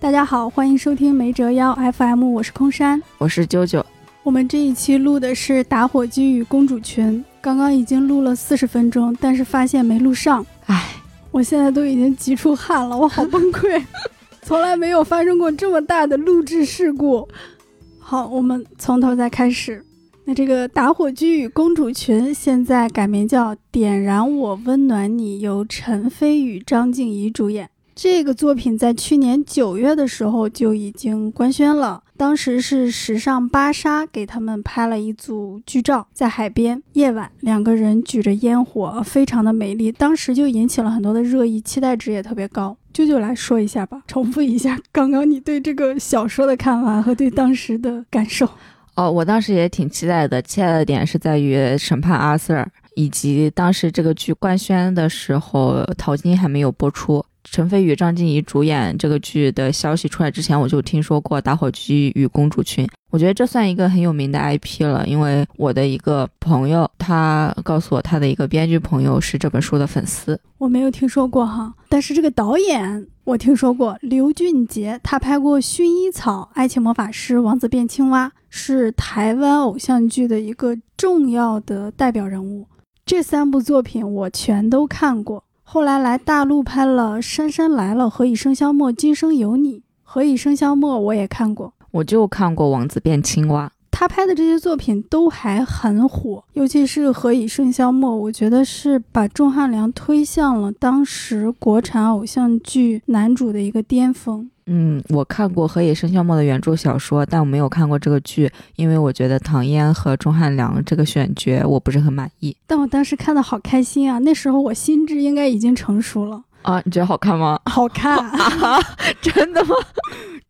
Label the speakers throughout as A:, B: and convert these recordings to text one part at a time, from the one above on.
A: 大家好，欢迎收听没折腰 FM，我是空山，
B: 我是啾啾。
A: 我们这一期录的是打火机与公主裙，刚刚已经录了四十分钟，但是发现没录上，
B: 唉，
A: 我现在都已经急出汗了，我好崩溃，从来没有发生过这么大的录制事故。好，我们从头再开始。那这个打火机与公主裙现在改名叫《点燃我温暖你》，由陈飞宇、张婧仪主演。这个作品在去年九月的时候就已经官宣了，当时是时尚芭莎给他们拍了一组剧照，在海边夜晚，两个人举着烟火，非常的美丽，当时就引起了很多的热议，期待值也特别高。舅舅来说一下吧，重复一下刚刚你对这个小说的看法和对当时的感受。
B: 哦，我当时也挺期待的，期待的点是在于审判阿 Sir，以及当时这个剧官宣的时候，淘金还没有播出。陈飞宇、张婧仪主演这个剧的消息出来之前，我就听说过《打火机与公主裙》。我觉得这算一个很有名的 IP 了，因为我的一个朋友，他告诉我他的一个编剧朋友是这本书的粉丝。
A: 我没有听说过哈，但是这个导演我听说过，刘俊杰，他拍过《薰衣草》《爱情魔法师》《王子变青蛙》，是台湾偶像剧的一个重要的代表人物。这三部作品我全都看过。后来来大陆拍了《杉杉来了》《何以笙箫默》《今生有你》《何以笙箫默》，我也看过，
B: 我就看过《王子变青蛙》。
A: 他拍的这些作品都还很火，尤其是《何以笙箫默》，我觉得是把钟汉良推向了当时国产偶像剧男主的一个巅峰。
B: 嗯，我看过《何以笙箫默》的原著小说，但我没有看过这个剧，因为我觉得唐嫣和钟汉良这个选角我不是很满意。
A: 但我当时看的好开心啊，那时候我心智应该已经成熟了
B: 啊。你觉得好看吗？
A: 好看
B: 啊！真的吗？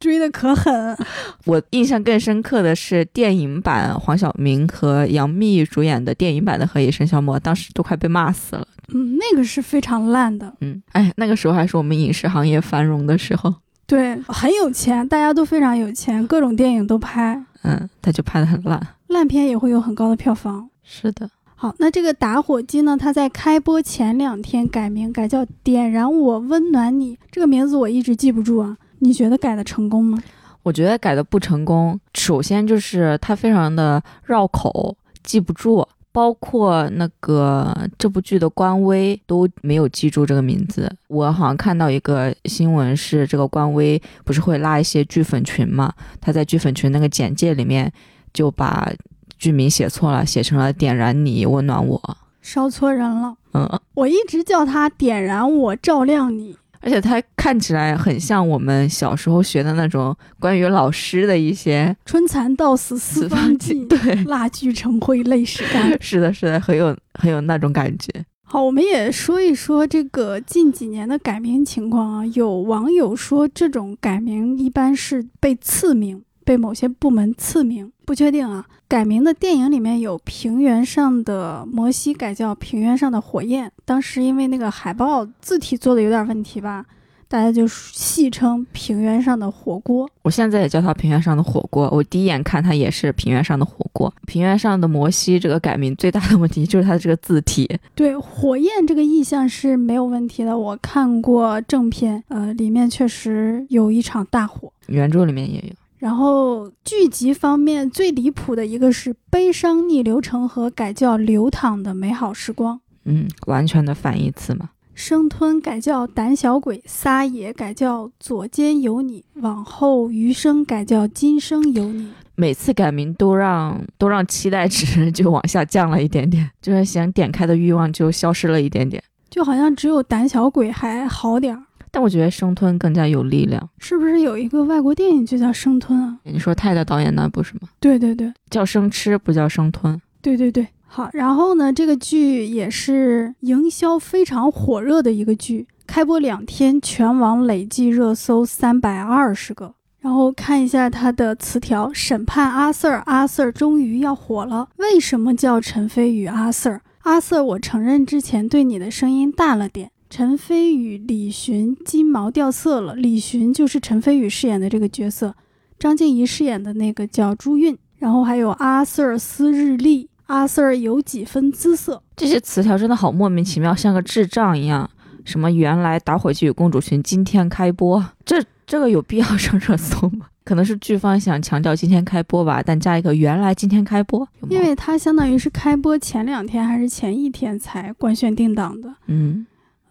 A: 追的可狠。
B: 我印象更深刻的是电影版黄晓明和杨幂主演的电影版的《何以笙箫默》，当时都快被骂死了。
A: 嗯，那个是非常烂的。
B: 嗯，哎，那个时候还是我们影视行业繁荣的时候。
A: 对，很有钱，大家都非常有钱，各种电影都拍。
B: 嗯，他就拍的很烂，
A: 烂片也会有很高的票房。
B: 是的。
A: 好，那这个打火机呢？它在开播前两天改名，改叫“点燃我温暖你”。这个名字我一直记不住啊，你觉得改的成功吗？
B: 我觉得改的不成功。首先就是它非常的绕口，记不住。包括那个这部剧的官微都没有记住这个名字。我好像看到一个新闻，是这个官微不是会拉一些剧粉群嘛？他在剧粉群那个简介里面就把剧名写错了，写成了“点燃你，温暖我”，
A: 烧错人了。嗯，我一直叫他“点燃我，照亮你”。
B: 而且它看起来很像我们小时候学的那种关于老师的一些“
A: 春蚕到死丝方尽，
B: 对，
A: 蜡炬成灰泪始干”。
B: 是的，是的，很有很有那种感觉。
A: 好，我们也说一说这个近几年的改名情况啊。有网友说，这种改名一般是被赐名。被某些部门赐名，不确定啊。改名的电影里面有《平原上的摩西》，改叫《平原上的火焰》。当时因为那个海报字体做的有点问题吧，大家就戏称《平原上的火锅》。
B: 我现在也叫它《平原上的火锅》。我第一眼看它也是《平原上的火锅》。《平原上的摩西》这个改名最大的问题就是它的这个字体。
A: 对，火焰这个意象是没有问题的。我看过正片，呃，里面确实有一场大火，
B: 原著里面也有。
A: 然后剧集方面最离谱的一个是《悲伤逆流成河》改叫《流淌的美好时光》，
B: 嗯，完全的反义词嘛。
A: 生吞改叫《胆小鬼》，撒野改叫《左肩有你》，往后余生改叫《今生有你》。
B: 每次改名都让都让期待值 就往下降了一点点，就是想点开的欲望就消失了一点点，
A: 就好像只有《胆小鬼》还好点儿。
B: 但我觉得生吞更加有力量，
A: 是不是有一个外国电影就叫生吞啊？
B: 你说泰的导演那部是吗？
A: 对对对，
B: 叫生吃不叫生吞。
A: 对对对，好。然后呢，这个剧也是营销非常火热的一个剧，开播两天全网累计热搜三百二十个。然后看一下它的词条：审判阿 Sir，阿 Sir 终于要火了。为什么叫陈飞宇阿 Sir？阿 Sir，我承认之前对你的声音大了点。陈飞宇、李寻金毛掉色了。李寻就是陈飞宇饰演的这个角色，张婧仪饰演的那个叫朱韵。然后还有阿 Sir 斯日历，阿 Sir 有几分姿色。
B: 这些词条真的好莫名其妙，像个智障一样。什么原来打火机与公主裙今天开播，这这个有必要上热搜吗？可能是剧方想强调今天开播吧，但加一个原来今天开播，
A: 因为它相当于是开播前两天还是前一天才官宣定档的。
B: 嗯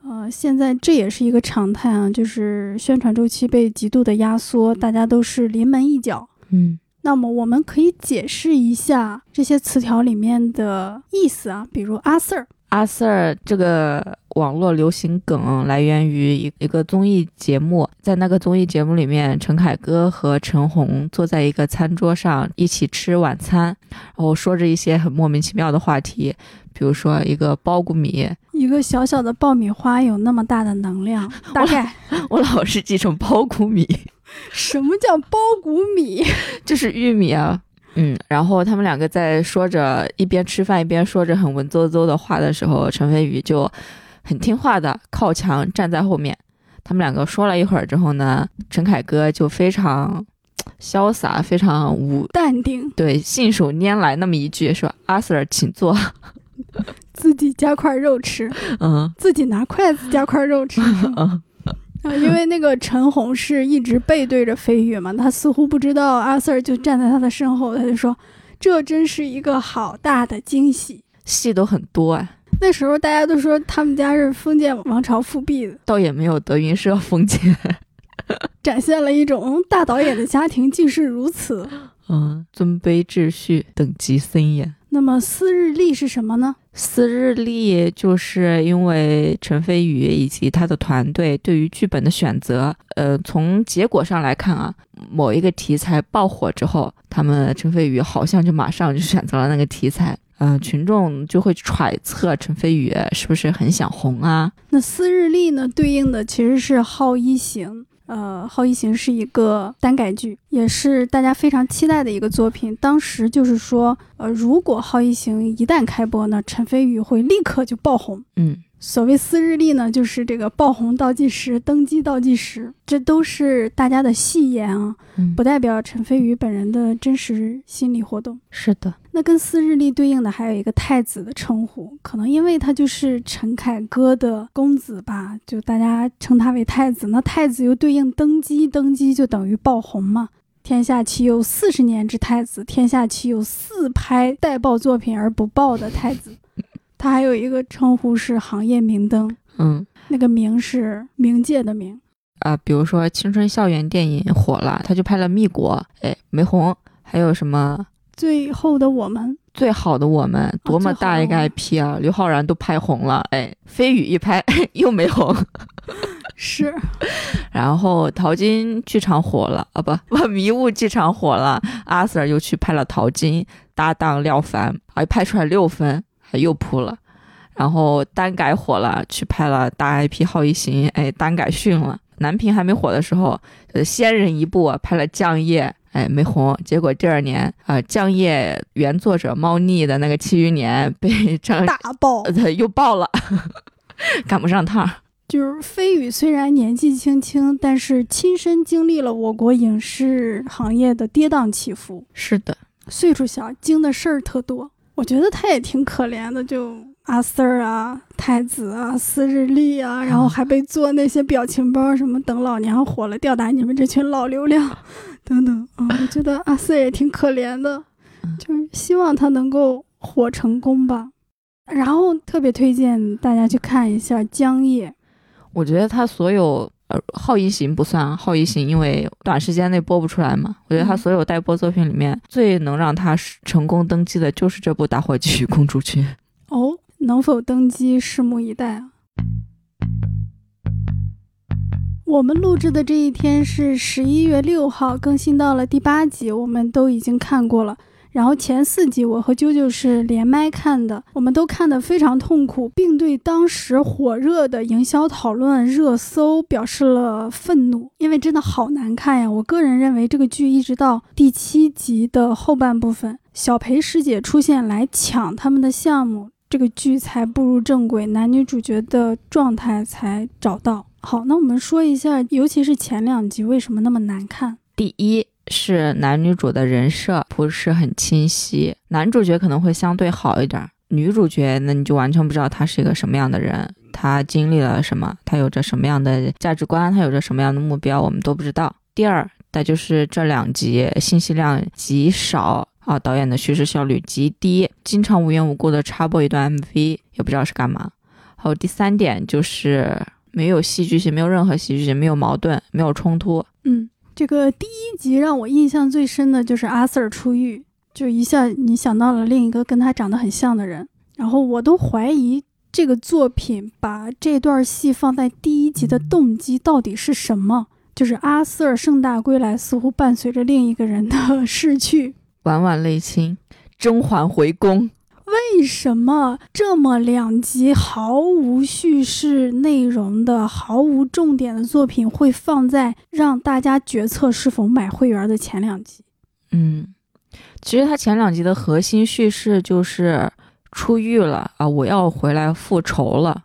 A: 呃，现在这也是一个常态啊，就是宣传周期被极度的压缩，大家都是临门一脚。
B: 嗯
A: 那么我们可以解释一下这些词条里面的意思啊，比如阿 Sir，
B: 阿 Sir 这个网络流行梗来源于一一个综艺节目，在那个综艺节目里面，陈凯歌和陈红坐在一个餐桌上一起吃晚餐，然后说着一些很莫名其妙的话题，比如说一个苞谷米，
A: 一个小小的爆米花有那么大的能量，大概
B: 我老是记成苞谷米，
A: 什么叫苞谷米？
B: 就是玉米啊。嗯，然后他们两个在说着一边吃饭一边说着很文绉绉的话的时候，陈飞宇就很听话的靠墙站在后面。他们两个说了一会儿之后呢，陈凯歌就非常潇洒，非常无
A: 淡定，
B: 对信手拈来那么一句说：“阿 Sir，请坐。
A: 自己夹块肉吃，”
B: 嗯
A: 自己拿筷子夹块肉吃。
B: 嗯
A: 啊，因为那个陈红是一直背对着飞宇嘛，他似乎不知道阿 Sir 就站在他的身后，他就说：“这真是一个好大的惊喜。
B: 戏都很多啊，”
A: 那时候大家都说他们家是封建王朝复辟的，
B: 倒也没有德云社封建。
A: 展现了一种嗯大导演的家庭竟是如此。
B: 嗯，尊卑秩序，等级森严。
A: 那么私日历是什么呢？
B: 私日历就是因为陈飞宇以及他的团队对于剧本的选择，呃，从结果上来看啊，某一个题材爆火之后，他们陈飞宇好像就马上就选择了那个题材，嗯、群众就会揣测陈飞宇是不是很想红啊？
A: 那私日历呢，对应的其实是《好一行》。呃，《好一行》是一个单改剧，也是大家非常期待的一个作品。当时就是说，呃，如果《好一行》一旦开播呢，陈飞宇会立刻就爆红。
B: 嗯
A: 所谓私日历呢，就是这个爆红倒计时、登基倒计时，这都是大家的戏言啊，
B: 嗯
A: 不，代表陈飞宇本人的真实心理活动。
B: 是的，
A: 那跟私日历对应的还有一个太子的称呼，可能因为他就是陈凯歌的公子吧，就大家称他为太子。那太子又对应登基，登基就等于爆红嘛。天下岂有四十年之太子？天下岂有四拍待爆作品而不爆的太子？他还有一个称呼是行业明灯，
B: 嗯。
A: 那个明是冥界的冥。
B: 啊、比如说青春校园电影火了，他就拍了《蜜果》，哎，没红。还有什么
A: 最后的我们，
B: 最好的我们，多么大一个 IP 啊！刘昊然都拍红了，哎，飞宇一拍 又没红。
A: 是
B: 然后淘金剧场火了啊，不不，迷雾剧场火了，阿 Sir 又去拍了淘金，搭档廖凡，哎，拍出来六分，哎又扑了。然后单改火了，去拍了大 IP 好一行，哎，单改逊了。南平还没火的时候，呃，先人一步拍了降夜，哎，没红。结果第二年，啊、降夜原作者猫腻的那个《庆余年》被张
A: 大爆。
B: 呃又爆了，赶不上趟。
A: 就是飞宇虽然年纪轻轻，但是亲身经历了我国影视行业的跌宕起伏。
B: 是的，
A: 岁数小，经的事儿特多。我觉得他也挺可怜的，就阿 Sir 啊、太子啊、斯日历啊，然后还被做那些表情包，什么等老娘火了，吊打你们这群老流量，等等啊。我觉得阿 Sir 也挺可怜的，就是希望他能够火成功吧。然后特别推荐大家去看一下《江夜》。
B: 我觉得他所有呃，好一行不算，好一行因为短时间内播不出来嘛。我觉得他
A: 嗯
B: 所有待播作品里面，最能让他成功登基的就是这部《打火机与公主裙》。
A: 哦，能否登基，拭目以待啊！我们录制的这一天是十一月六号，更新到了第八集，我们都已经看过了。然后前四集我和啾啾是连麦看的，我们都看得非常痛苦，并对当时火热的营销讨论热搜表示了愤怒，因为真的好难看呀！我个人认为这个剧一直到第七集的后半部分，小裴师姐出现来抢他们的项目，这个剧才步入正轨，男女主角的状态才找到。好，那我们说一下，尤其是前两集为什么那么难看？
B: 第一是男女主的人设不是很清晰，男主角可能会相对好一点，女主角那你就完全不知道他是一个什么样的人。他经历了什么，他有着什么样的价值观，他有着什么样的目标，我们都不知道。第二，那就是这两集信息量极少啊，导演的叙事效率极低，经常无缘无故的插播一段 MV，也不知道是干嘛。还有第三点就是没有戏剧性，没有任何戏剧性，没有矛盾，没有冲突。
A: 嗯，这个第一集让我印象最深的就是阿 Sir 出狱，就一下你想到了另一个跟他长得很像的人，然后我都怀疑这个作品把这段戏放在第一集的动机到底是什么。就是阿 Sir 盛大归来，似乎伴随着另一个人的逝去，
B: 晚晚泪倾，甄嬛回宫。
A: 为什么这么两集毫无叙事内容的、毫无重点的作品会放在让大家决策是否买会员的前两集？
B: 嗯，其实它前两集的核心叙事就是出狱了啊，我要回来复仇了，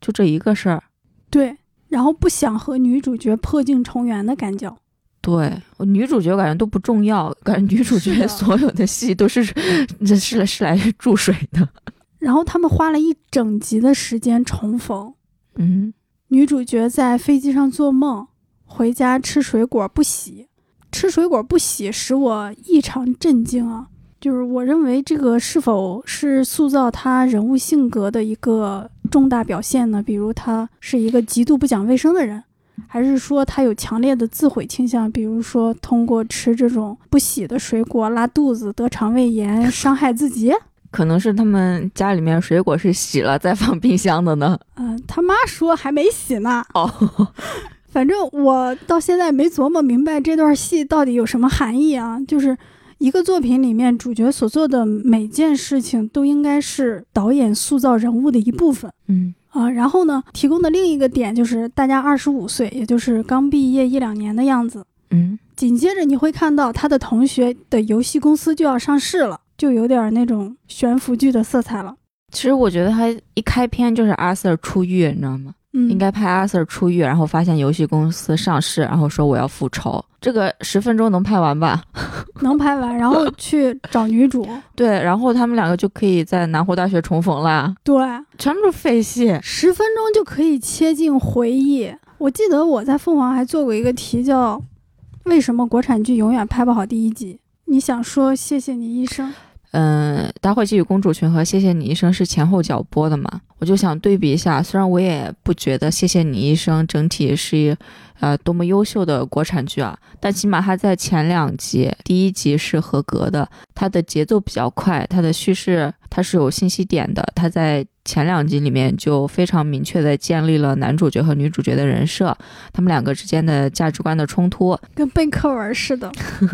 B: 就这一个事儿。
A: 对。然后不想和女主角破镜重圆的感觉，
B: 对女主角感觉都不重要，感觉女主角所有的戏都是 这是是来注水的。
A: 然后他们花了一整集的时间重逢，
B: 嗯，
A: 女主角在飞机上做梦，回家吃水果不洗，吃水果不洗使我异常震惊啊。就是我认为这个是否是塑造她人物性格的一个重大表现呢？比如他是一个极度不讲卫生的人，还是说他有强烈的自毁倾向？比如说通过吃这种不洗的水果拉肚子、得肠胃炎、伤害自己？
B: 可能是他们家里面水果是洗了再放冰箱的呢。
A: 嗯，他妈说还没洗呢。
B: 哦，
A: 反正我到现在没琢磨明白这段戏到底有什么含义啊，就是。一个作品里面，主角所做的每件事情都应该是导演塑造人物的一部分。
B: 嗯
A: 啊，然后呢，提供的另一个点就是大家二十五岁，也就是刚毕业一两年的样子。
B: 嗯，
A: 紧接着你会看到他的同学的游戏公司就要上市了，就有点那种悬浮剧的色彩了。
B: 其实我觉得他一开篇就是阿 Sir 出狱，你知道吗？应该拍阿 Sir 出狱，然后发现游戏公司上市，然后说我要复仇。这个十分钟能拍完吧？
A: 能拍完，然后去找女主。
B: 对，然后他们两个就可以在南湖大学重逢了。
A: 对，
B: 全部是废戏，
A: 十分钟就可以切进回忆。我记得我在凤凰还做过一个题，叫“为什么国产剧永远拍不好第一集”。你想说谢谢你医生？
B: 嗯，《打火机与公主裙》和《谢谢你医生》是前后脚播的嘛？我就想对比一下，虽然我也不觉得《谢谢你医生》整体是。呃，多么优秀的国产剧啊！但起码它在前两集，第一集是合格的，它的节奏比较快，它的叙事它是有信息点的，它在前两集里面就非常明确的建立了男主角和女主角的人设，他们两个之间的价值观的冲突，
A: 跟背课文似的。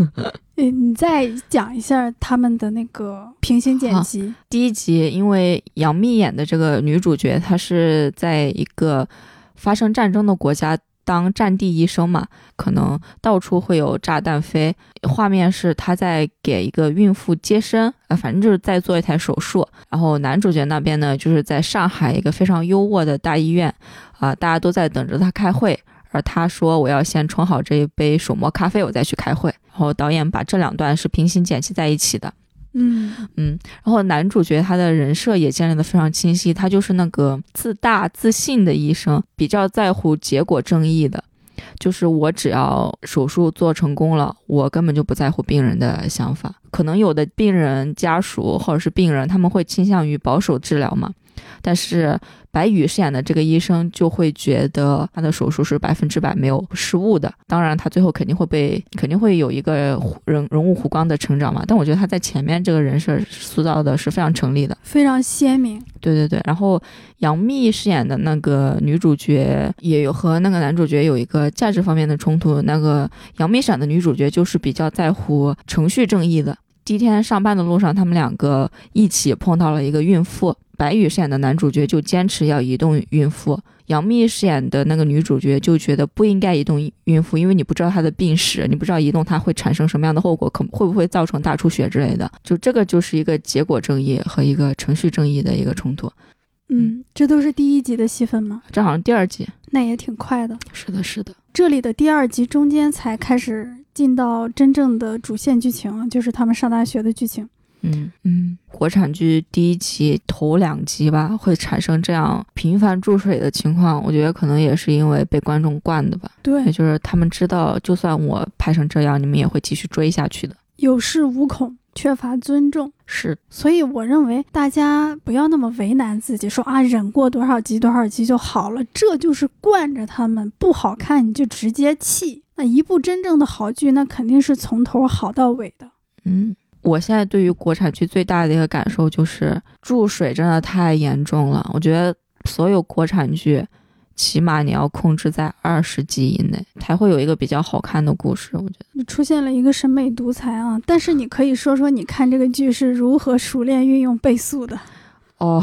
A: 你你再讲一下他们的那个平行剪辑。
B: 第一集，因为杨幂演的这个女主角，她是在一个发生战争的国家。当战地医生嘛，可能到处会有炸弹飞。画面是他在给一个孕妇接生，啊，反正就是在做一台手术。然后男主角那边呢，就是在上海一个非常优渥的大医院，啊，大家都在等着他开会。而他说：“我要先冲好这一杯手磨咖啡，我再去开会。”然后导演把这两段是平行剪辑在一起的。
A: 嗯
B: 嗯，然后男主角他的人设也建立的非常清晰，他就是那个自大自信的医生，比较在乎结果正义的，就是我只要手术做成功了，我根本就不在乎病人的想法。可能有的病人家属或者是病人，他们会倾向于保守治疗嘛。但是白宇饰演的这个医生就会觉得他的手术是百分之百没有失误的。当然，他最后肯定会被，肯定会有一个人人物弧光的成长嘛。但我觉得他在前面这个人设塑造的是非常成立的，
A: 非常鲜明。
B: 对对对。然后杨幂饰演的那个女主角也有和那个男主角有一个价值方面的冲突。那个杨幂饰演的女主角就是比较在乎程序正义的。第一天上班的路上，他们两个一起碰到了一个孕妇。白宇饰演的男主角就坚持要移动孕妇，杨幂饰演的那个女主角就觉得不应该移动孕妇，因为你不知道她的病史，你不知道移动她会产生什么样的后果，可会不会造成大出血之类的。就这个就是一个结果正义和一个程序正义的一个冲突。
A: 嗯，这都是第一集的戏份吗？
B: 这好像第二集，
A: 那也挺快的。
B: 是的，是的，
A: 这里的第二集中间才开始进到真正的主线剧情，就是他们上大学的剧情。
B: 嗯嗯，国产剧第一集头两集吧，会产生这样频繁注水的情况，我觉得可能也是因为被观众惯的吧。也
A: 对，
B: 就是他们知道，就算我拍成这样，你们也会继续追下去的。
A: 有恃无恐，缺乏尊重。
B: 是，
A: 所以我认为大家不要那么为难自己，说啊忍过多少集多少集就好了，这就是惯着他们不好看你就直接弃。那一部真正的好剧，那肯定是从头好到尾的。
B: 嗯，我现在对于国产剧最大的一个感受就是注水真的太严重了。我觉得所有国产剧，起码你要控制在二十集以内，才会有一个比较好看的故事。我觉得，
A: 你出现了一个审美独裁啊！但是你可以说说，你看这个剧是如何熟练运用倍速的？
B: 哦，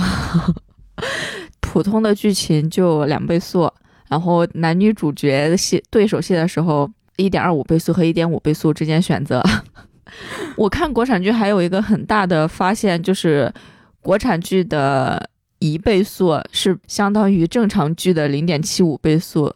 B: 普通的剧情就两倍速，然后男女主角戏对手戏的时候，一点二五倍速和一点五倍速之间选择。我看国产剧还有一个很大的发现，就是国产剧的一倍速是相当于正常剧的零点七五倍速，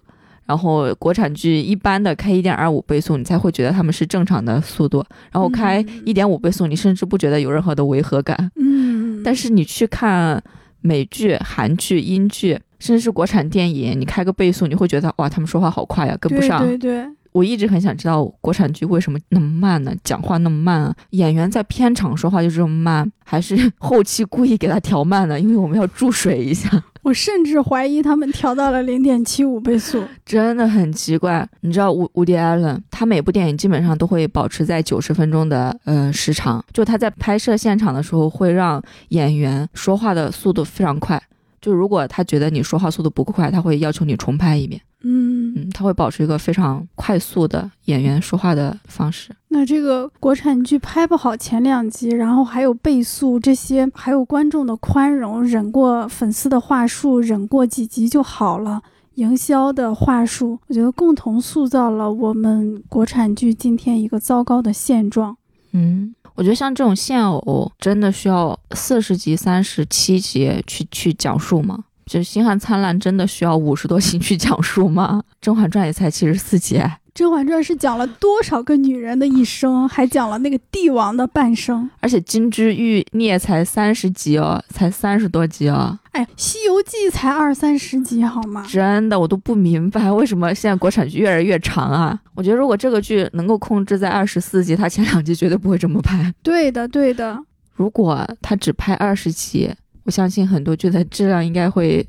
B: 然后国产剧一般的开一点二五倍速，你才会觉得他们是正常的速度，然后开
A: 嗯
B: 一点五倍速，你甚至不觉得有任何的违和感。
A: 嗯，
B: 但是你去看美剧、韩剧、英剧，甚至是国产电影，你开个倍速，你会觉得哇，他们说话好快呀，跟不上。
A: 对对对，
B: 我一直很想知道国产剧为什么那么慢呢？讲话那么慢啊？演员在片场说话就这么慢，还是后期故意给他调慢的？因为我们要注水一下，
A: 我甚至怀疑他们调到了零点七五倍速。
B: 真的很奇怪。你知道伍伍迪·艾伦，他每部电影基本上都会保持在九十分钟的呃时长，就他在拍摄现场的时候会让演员说话的速度非常快。就如果他觉得你说话速度不够快，他会要求你重拍一遍。
A: 嗯，
B: 嗯，他会保持一个非常快速的演员说话的方式。
A: 那这个国产剧拍不好前两集，然后还有倍速这些，还有观众的宽容，忍过粉丝的话术，忍过几集就好了。营销的话术，我觉得共同塑造了我们国产剧今天一个糟糕的现状。
B: 嗯，我觉得像这种现偶，真的需要四十集、三十七集去去讲述吗？就《星汉灿烂》真的需要五十多集去讲述吗？《甄嬛传》也才七十四集，《
A: 甄嬛传》是讲了多少个女人的一生，还讲了那个帝王的半生。
B: 而且《金枝玉孽》才三十集哦，才三十多集哦，
A: 哎，《西游记》才二三十集好吗？
B: 真的我都不明白为什么现在国产剧越来越长啊！我觉得如果这个剧能够控制在二十四集，它前两集绝对不会这么拍。
A: 对的，对的。
B: 如果它只拍二十集，我相信很多剧的质量应该会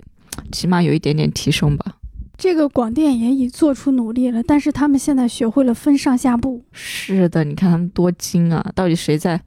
B: 起码有一点点提升吧。
A: 这个广电也已做出努力了，但是他们现在学会了分上下部。
B: 是的，你看他们多精啊！到底谁在？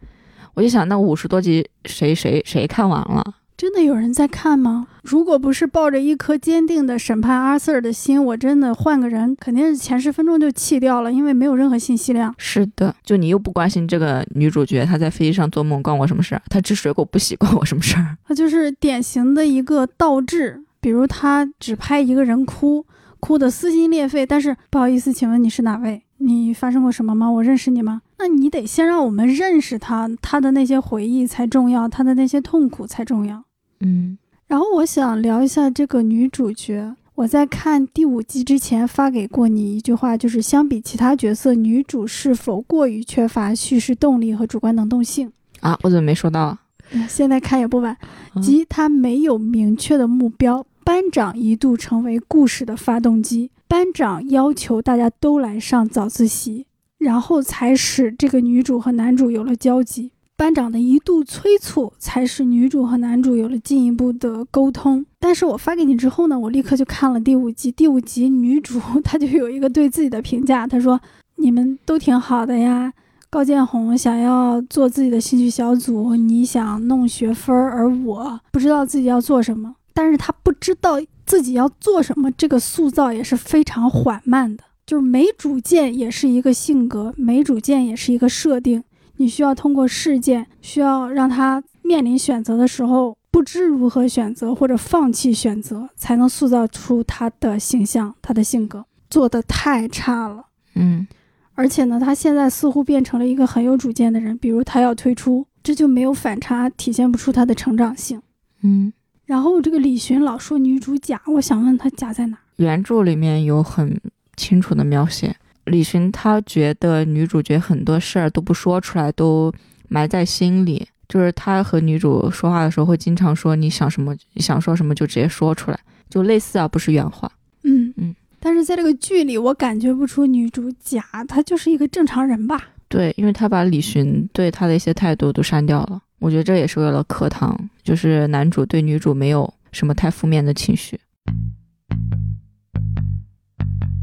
B: 我就想，那五十多集谁谁谁看完了？
A: 真的有人在看吗？如果不是抱着一颗坚定的审判阿 Sir 的心，我真的换个人，肯定是前十分钟就弃掉了，因为没有任何信息量。
B: 是的，就你又不关心这个女主角，她在飞机上做梦关我什么事儿？她吃水果不洗关我什么事儿？
A: 她就是典型的一个倒置，比如她只拍一个人哭，哭得撕心裂肺，但是不好意思，请问你是哪位？你发生过什么吗？我认识你吗？那你得先让我们认识他，他的那些回忆才重要，他的那些痛苦才重要。
B: 嗯
A: 然后我想聊一下这个女主角。我在看第五季之前发给过你一句话，就是相比其他角色，女主是否过于缺乏叙事动力和主观能动性？
B: 啊，我怎么没收到？
A: 嗯现在看也不晚。
B: 嗯
A: 即她没有明确的目标。班长一度成为故事的发动机，班长要求大家都来上早自习，然后才使这个女主和男主有了交集。班长的一度催促，才使女主和男主有了进一步的沟通。但是我发给你之后呢，我立刻就看了第五集。第五集女主 她就有一个对自己的评价，她说：“你们都挺好的呀。”高建宏想要做自己的兴趣小组，你想弄学分，而我不知道自己要做什么。但是他不知道自己要做什么，这个塑造也是非常缓慢的，就是没主见也是一个性格，没主见也是一个设定。你需要通过事件，需要让他面临选择的时候不知如何选择或者放弃选择，才能塑造出他的形象、他的性格。做的太差了。
B: 嗯
A: 而且呢，他现在似乎变成了一个很有主见的人，比如他要退出，这就没有反差，体现不出他的成长性。
B: 嗯，
A: 然后这个李寻老说女主假，我想问他假在哪？
B: 原著里面有很清楚的描写，李寻他觉得女主角很多事儿都不说出来，都埋在心里。就是他和女主说话的时候会经常说你想什么想说什么就直接说出来，就类似啊，不是原话。
A: 嗯
B: 嗯。
A: 但是在这个剧里，我感觉不出女主假，她就是一个正常人吧。
B: 对，因为他把李寻对他的一些态度都删掉了，我觉得这也是为了课堂，就是男主对女主没有什么太负面的情绪。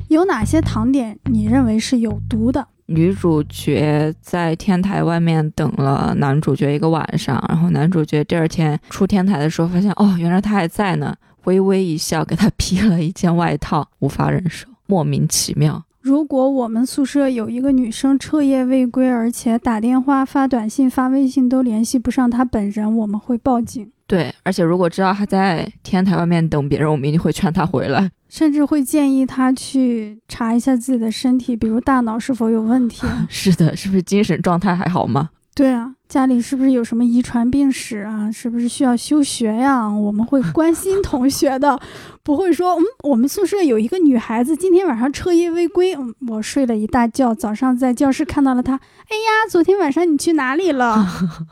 A: 有哪些糖点你认为是有毒的？
B: 女主角在天台外面等了男主角一个晚上，然后男主角第二天出天台的时候，发现哦，原来他还在呢，微微一笑，给他披了一件外套，无法忍受，莫名其妙。
A: 如果我们宿舍有一个女生彻夜未归，而且打电话、发短信、发微信都联系不上她本人，我们会报警。
B: 对，而且如果知道她在天台外面等别人，我们一定会劝她回来，
A: 甚至会建议他去查一下自己的身体，比如大脑是否有问题。
B: 是的，是不是精神状态还好吗？
A: 对啊，家里是不是有什么遗传病史啊？是不是需要休学呀？我们会关心同学的，不会说，嗯，我们宿舍有一个女孩子今天晚上彻夜未归，嗯，我睡了一大觉，早上在教室看到了她，哎呀，昨天晚上你去哪里了？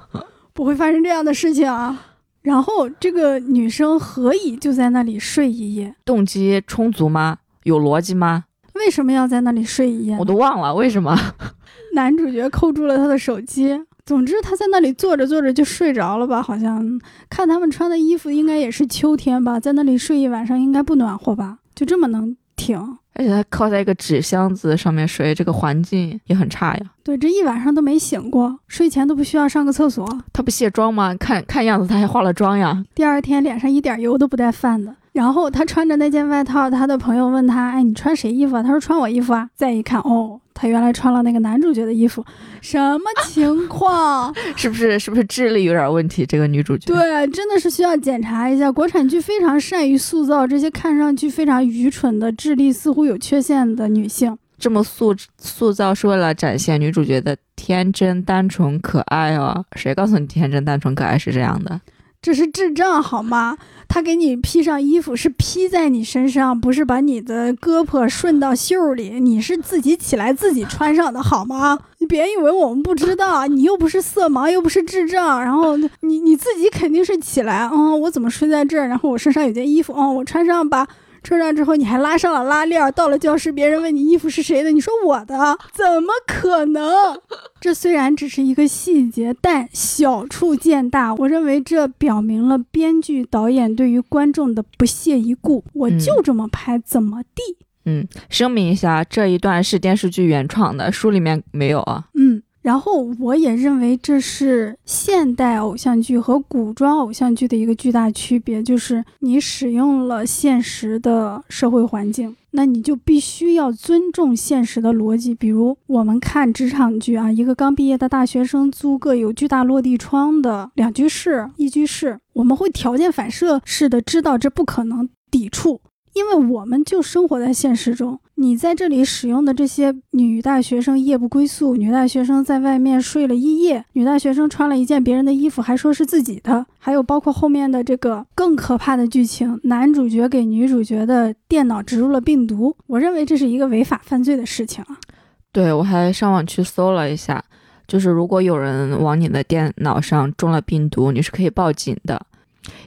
A: 不会发生这样的事情啊。然后这个女生何以就在那里睡一夜？
B: 动机充足吗？有逻辑吗？
A: 为什么要在那里睡一夜？
B: 我都忘了为什么。
A: 男主角扣住了他的手机。总之，他在那里坐着坐着就睡着了吧？好像看他们穿的衣服，应该也是秋天吧，在那里睡一晚上应该不暖和吧？就这么能挺？
B: 而且他靠在一个纸箱子上面睡，这个环境也很差呀。
A: 对，这一晚上都没醒过，睡前都不需要上个厕所。
B: 他不卸妆吗？看看样子他还化了妆呀。
A: 第二天脸上一点油都不带泛的。然后他穿着那件外套，他的朋友问他：“哎，你穿谁衣服啊？”他说：“穿我衣服啊。”再一看，哦，他原来穿了那个男主角的衣服，什么情况？
B: 是不是是不是智力有点问题？这个女主角
A: 对，真的是需要检查一下。国产剧非常善于塑造这些看上去非常愚蠢的、智力似乎有缺陷的女性。
B: 这么塑塑造是为了展现女主角的天真、单纯、可爱哦。谁告诉你天真、单纯、可爱是这样的？
A: 这是智障好吗？他给你披上衣服是披在你身上，不是把你的胳膊顺到袖里，你是自己起来自己穿上的好吗？你别以为我们不知道，你又不是色盲，又不是智障，然后你你自己肯定是起来，嗯，我怎么睡在这儿？然后我身上有件衣服，嗯，我穿上吧。穿上之后，你还拉上了拉链。到了教室，别人问你衣服是谁的，你说我的，怎么可能？这虽然只是一个细节，但小处见大。我认为这表明了编剧导演对于观众的不屑一顾。我就这么拍，怎么地？
B: 嗯，声明一下，这一段是电视剧原创的，书里面没有啊。
A: 嗯。然后我也认为这是现代偶像剧和古装偶像剧的一个巨大区别，就是你使用了现实的社会环境，那你就必须要尊重现实的逻辑。比如我们看职场剧啊，一个刚毕业的大学生租个有巨大落地窗的两居室、一居室，我们会条件反射式的知道这不可能抵触。因为我们就生活在现实中，你在这里使用的这些女大学生夜不归宿，女大学生在外面睡了一夜，女大学生穿了一件别人的衣服，还说是自己的，还有包括后面的这个更可怕的剧情，男主角给女主角的电脑植入了病毒，我认为这是一个违法犯罪的事情啊。
B: 对我还上网去搜了一下，就是如果有人往你的电脑上种了病毒，你是可以报警的。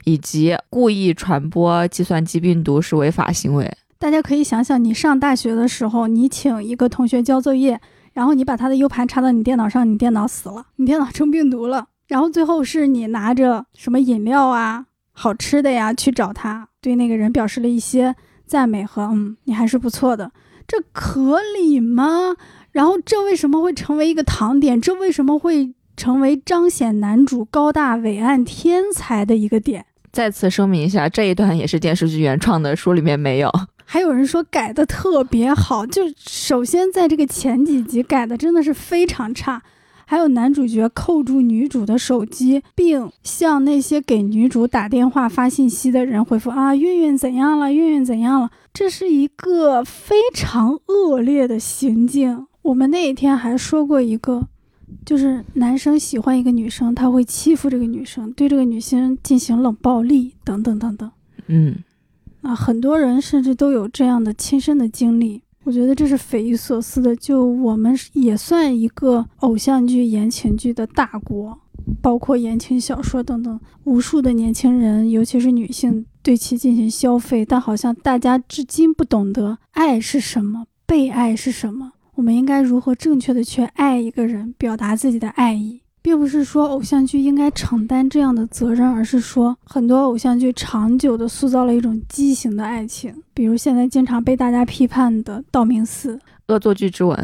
B: 以及故意传播计算机病毒是违法行为。
A: 大家可以想想，你上大学的时候，你请一个同学交作业，然后你把他的 U 盘插到你电脑上，你电脑死了，你电脑中病毒了，然后最后是你拿着什么饮料啊、好吃的呀去找他，对那个人表示了一些赞美和嗯，你还是不错的，这可理吗？然后这为什么会成为一个糖点？这为什么会？成为彰显男主高大伟岸天才的一个点。
B: 再次声明一下，这一段也是电视剧原创的，书里面没有。
A: 还有人说改的特别好，就首先在这个前几集改的真的是非常差。还有男主角扣住女主的手机，并向那些给女主打电话发信息的人回复啊，运运怎样了？运运怎样了？这是一个非常恶劣的行径。我们那一天还说过一个。就是男生喜欢一个女生，他会欺负这个女生，对这个女生进行冷暴力等等等等。
B: 嗯，
A: 啊，很多人甚至都有这样的亲身的经历。我觉得这是匪夷所思的。就我们也算一个偶像剧、言情剧的大国，包括言情小说等等，无数的年轻人，尤其是女性对其进行消费，但好像大家至今不懂得爱是什么，被爱是什么，我们应该如何正确的去爱一个人，表达自己的爱意。并不是说偶像剧应该承担这样的责任，而是说很多偶像剧长久的塑造了一种畸形的爱情，比如现在经常被大家批判的《道明寺》《
B: 恶作剧之吻》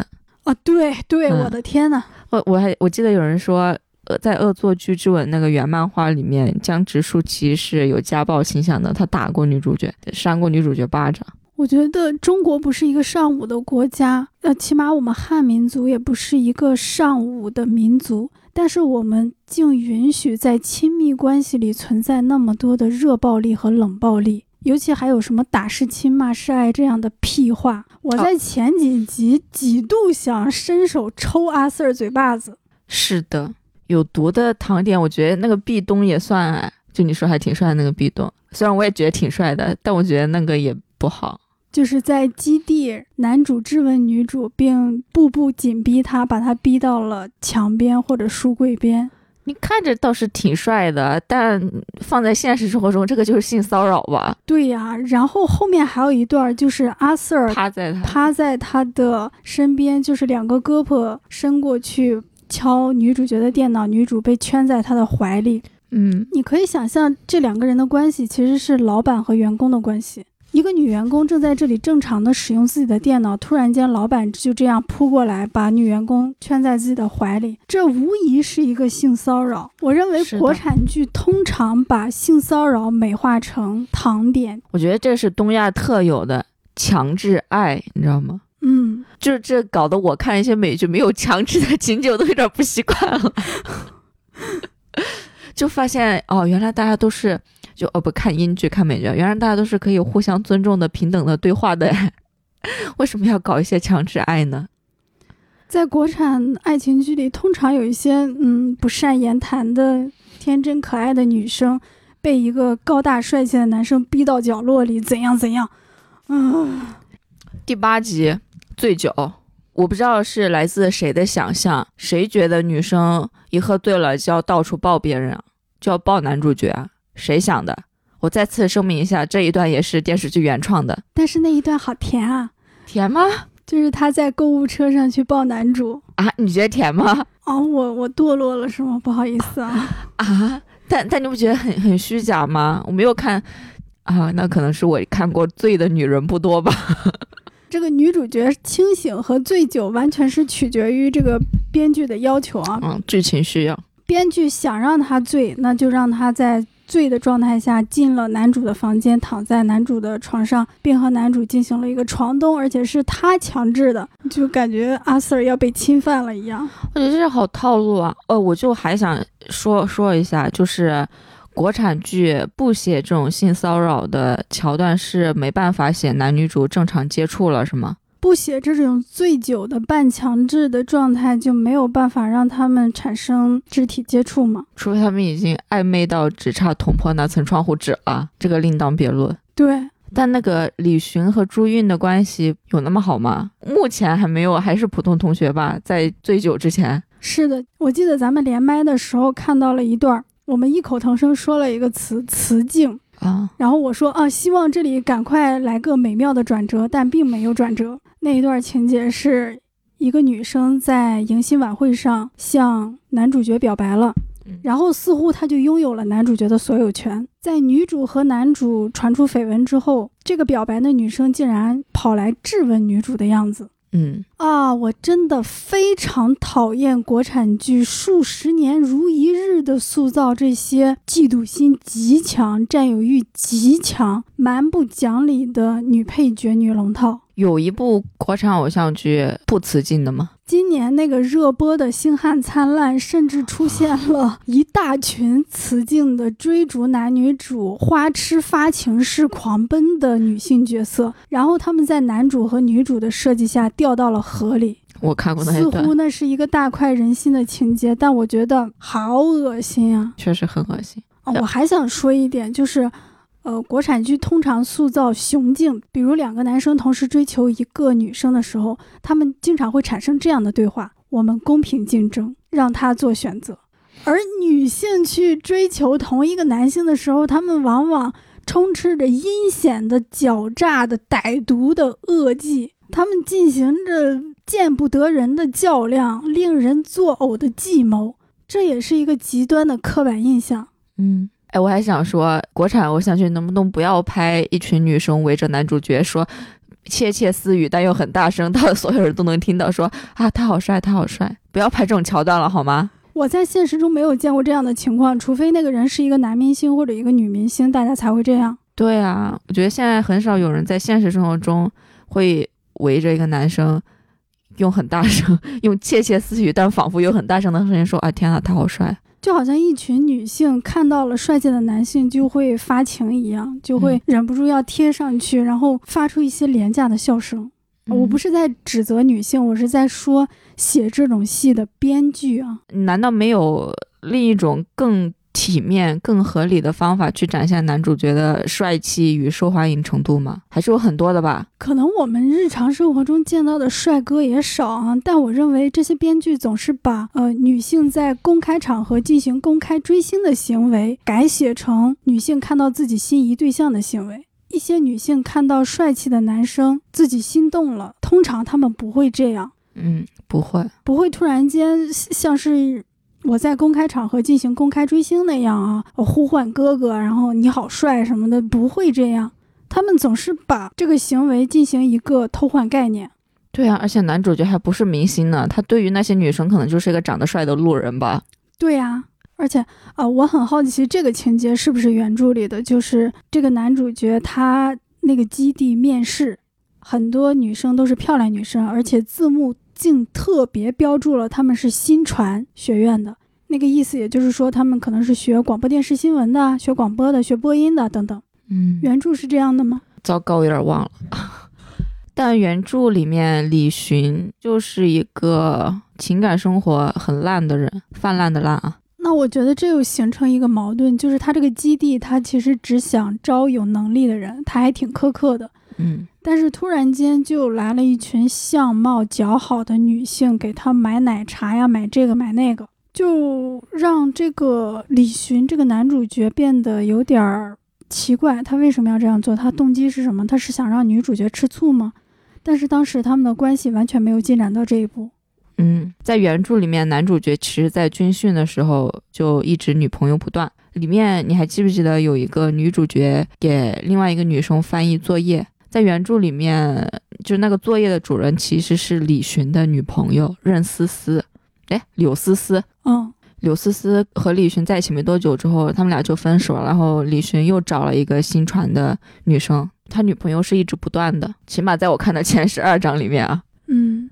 A: 啊，对对，
B: 嗯
A: 我的天呐，
B: 我我还我记得有人说，呃，在《恶作剧之吻》那个原漫画里面，江直树其实是有家暴倾向的，他打过女主角，扇过女主角巴掌。
A: 我觉得中国不是一个尚武的国家，呃，起码我们汉民族也不是一个尚武的民族，但是我们竟允许在亲密关系里存在那么多的热暴力和冷暴力，尤其还有什么打是亲、骂是爱这样的屁话。我在前几集几度想伸手抽阿 Sir 嘴巴子。
B: 是的，有毒的糖点，我觉得那个壁咚也算，就你说还挺帅的那个壁咚，虽然我也觉得挺帅的，但我觉得那个也不好。
A: 就是在基地，男主质问女主，并步步紧逼她，把她逼到了墙边或者书柜边。
B: 你看着倒是挺帅的，但放在现实生活中，这个就是性骚扰吧？
A: 对呀，然后后面还有一段，就是阿 Sir
B: 趴在他
A: 趴在他的身边，就是两个胳膊伸过去敲女主角的电脑，女主被圈在他的怀里。
B: 嗯，
A: 你可以想象，这两个人的关系其实是老板和员工的关系。一个女员工正在这里正常的使用自己的电脑，突然间老板就这样扑过来，把女员工圈在自己的怀里，这无疑是一个性骚扰。我认为国产剧通常把性骚扰美化成糖点，
B: 我觉得这是东亚特有的强制爱，你知道吗？
A: 嗯，
B: 就是这搞得我看一些美剧没有强制的情节，我都有点不习惯了。就发现哦，原来大家都是就哦不看英剧看美剧，原来大家都是可以互相尊重的、平等的对话的，为什么要搞一些强制爱呢？
A: 在国产爱情剧里，通常有一些嗯不善言谈的天真可爱的女生，被一个高大帅气的男生逼到角落里，怎样怎样，嗯。
B: 第八集醉酒，我不知道是来自谁的想象，谁觉得女生一喝醉了就要到处抱别人啊，就要抱男主角啊？谁想的？我再次声明一下，这一段也是电视剧原创的。
A: 但是那一段好甜啊，
B: 甜吗？
A: 就是他在购物车上去抱男主。
B: 啊，你觉得甜吗？
A: 哦，我我堕落了是吗？不好意思啊。
B: 啊，但但你不觉得很很虚假吗？我没有看啊，那可能是我看过醉的女人不多吧。
A: 这个女主角清醒和醉酒完全是取决于这个编剧的要求啊。
B: 嗯，剧情需要。
A: 编剧想让她醉，那就让她在醉的状态下进了男主的房间，躺在男主的床上，并和男主进行了一个床咚，而且是他强制的，就感觉阿 Sir 要被侵犯了一样。
B: 我觉得这是好套路啊！呃，我就还想说说一下，就是国产剧不写这种性骚扰的桥段，是没办法写男女主正常接触了，是吗？
A: 不写这种醉酒的半强制的状态，就没有办法让他们产生肢体接触吗？
B: 除非他们已经暧昧到只差捅破那层窗户纸了，这个另当别论。
A: 对，
B: 但那个李寻和朱韵的关系有那么好吗？目前还没有，还是普通同学吧。在醉酒之前，
A: 是的，我记得咱们连麦的时候看到了一段儿，我们异口同声说了一个词“雌竞”，
B: 啊，
A: 然后我说啊，希望这里赶快来个美妙的转折，但并没有转折。那一段情节是一个女生在迎新晚会上向男主角表白了
B: 嗯，
A: 然后似乎她就拥有了男主角的所有权。在女主和男主传出绯闻之后，这个表白的女生竟然跑来质问女主的样子。
B: 嗯，
A: 啊，我真的非常讨厌国产剧数十年如一日的塑造这些嫉妒心极强、占有欲极强、蛮不讲理的女配角、女龙套。
B: 有一部国产偶像剧不辞进的吗？
A: 今年那个热播的《星汉灿烂》，甚至出现了一大群雌竞的追逐男女主、花痴发情式狂奔的女性角色，然后他们在男主和女主的设计下掉到了河里。
B: 我看过那
A: 似乎，那是一个大快人心的情节，但我觉得好恶心啊！
B: 确实很恶心。
A: 哦我还想说一点，就是，呃，国产剧通常塑造雄竞，比如两个男生同时追求一个女生的时候，他们经常会产生这样的对话：我们公平竞争，让他做选择。而女性去追求同一个男性的时候，他们往往充斥着阴险的、狡诈的、歹毒的恶计，他们进行着见不得人的较量、令人作呕的计谋，这也是一个极端的刻板印象。
B: 嗯，哎，我还想说，国产偶像剧能不能不要拍一群女生围着男主角说窃窃私语，但又很大声，到所有人都能听到，说啊他好帅，他好帅，不要拍这种桥段了好吗？
A: 我在现实中没有见过这样的情况，除非那个人是一个男明星或者一个女明星，大家才会这样。
B: 对啊，我觉得现在很少有人在现实生活中会围着一个男生，用很大声、用窃窃私语，但仿佛有很大声的声音说：“啊，天啊，他好帅！”
A: 就好像一群女性看到了帅气的男性就会发情一样，就会忍不住要贴上去，然后发出一些廉价的笑声。我不是在指责女性，我是在说写这种戏的编剧啊。
B: 难道没有另一种更体面、更合理的方法去展现男主角的帅气与受欢迎程度吗？还是有很多的吧？
A: 可能我们日常生活中见到的帅哥也少啊，但我认为这些编剧总是把呃女性在公开场合进行公开追星的行为改写成女性看到自己心仪对象的行为。一些女性看到帅气的男生，自己心动了。通常他们不会这样，
B: 嗯，不会，
A: 不会突然间像是我在公开场合进行公开追星那样啊，我呼唤哥哥，然后你好帅什么的，不会这样。他们总是把这个行为进行一个偷换概念。
B: 对啊，而且男主角还不是明星呢，他对于那些女生可能就是一个长得帅的路人吧。
A: 对呀。而且啊，我很好奇这个情节是不是原著里的？就是这个男主角他那个基地面试，很多女生都是漂亮女生，而且字幕竟特别标注了他们是新传学院的。那个意思也就是说，他们可能是学广播电视新闻的，学广播的，学播音的等等。
B: 嗯，
A: 原著是这样的吗？
B: 糟糕，有点忘了。但原著里面李寻就是一个情感生活很烂的人，泛滥的烂啊。
A: 那我觉得这又形成一个矛盾，就是他这个基地，他其实只想招有能力的人，他还挺苛刻的，
B: 嗯。
A: 但是突然间就来了一群相貌姣好的女性，给他买奶茶呀，买这个买那个，就让这个李寻这个男主角变得有点儿奇怪。他为什么要这样做？他动机是什么？他是想让女主角吃醋吗？但是当时他们的关系完全没有进展到这一步。
B: 嗯，在原著里面，男主角其实，在军训的时候就一直女朋友不断。里面你还记不记得有一个女主角给另外一个女生翻译作业？在原著里面，就那个作业的主人其实是李寻的女朋友任思思，哎，柳思思。
A: 嗯，
B: 柳思思和李寻在一起没多久之后，他们俩就分手了。然后李寻又找了一个新传的女生，他女朋友是一直不断的，起码在我看的前十二章里面啊。
A: 嗯。